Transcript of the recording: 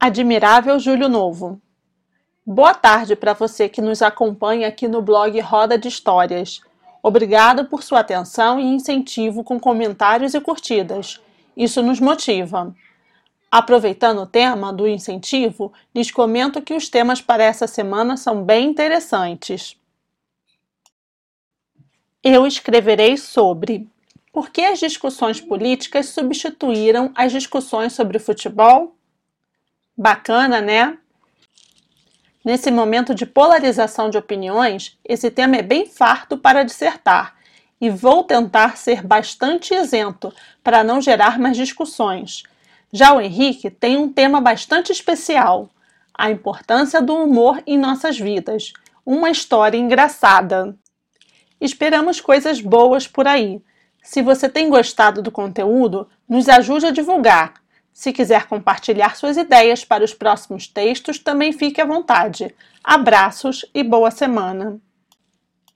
Admirável Júlio Novo. Boa tarde para você que nos acompanha aqui no blog Roda de Histórias. Obrigado por sua atenção e incentivo com comentários e curtidas. Isso nos motiva. Aproveitando o tema do incentivo, lhes comento que os temas para essa semana são bem interessantes. Eu escreverei sobre por que as discussões políticas substituíram as discussões sobre futebol? Bacana, né? Nesse momento de polarização de opiniões, esse tema é bem farto para dissertar e vou tentar ser bastante isento para não gerar mais discussões. Já o Henrique tem um tema bastante especial: a importância do humor em nossas vidas. Uma história engraçada. Esperamos coisas boas por aí. Se você tem gostado do conteúdo, nos ajude a divulgar. Se quiser compartilhar suas ideias para os próximos textos, também fique à vontade. Abraços e boa semana!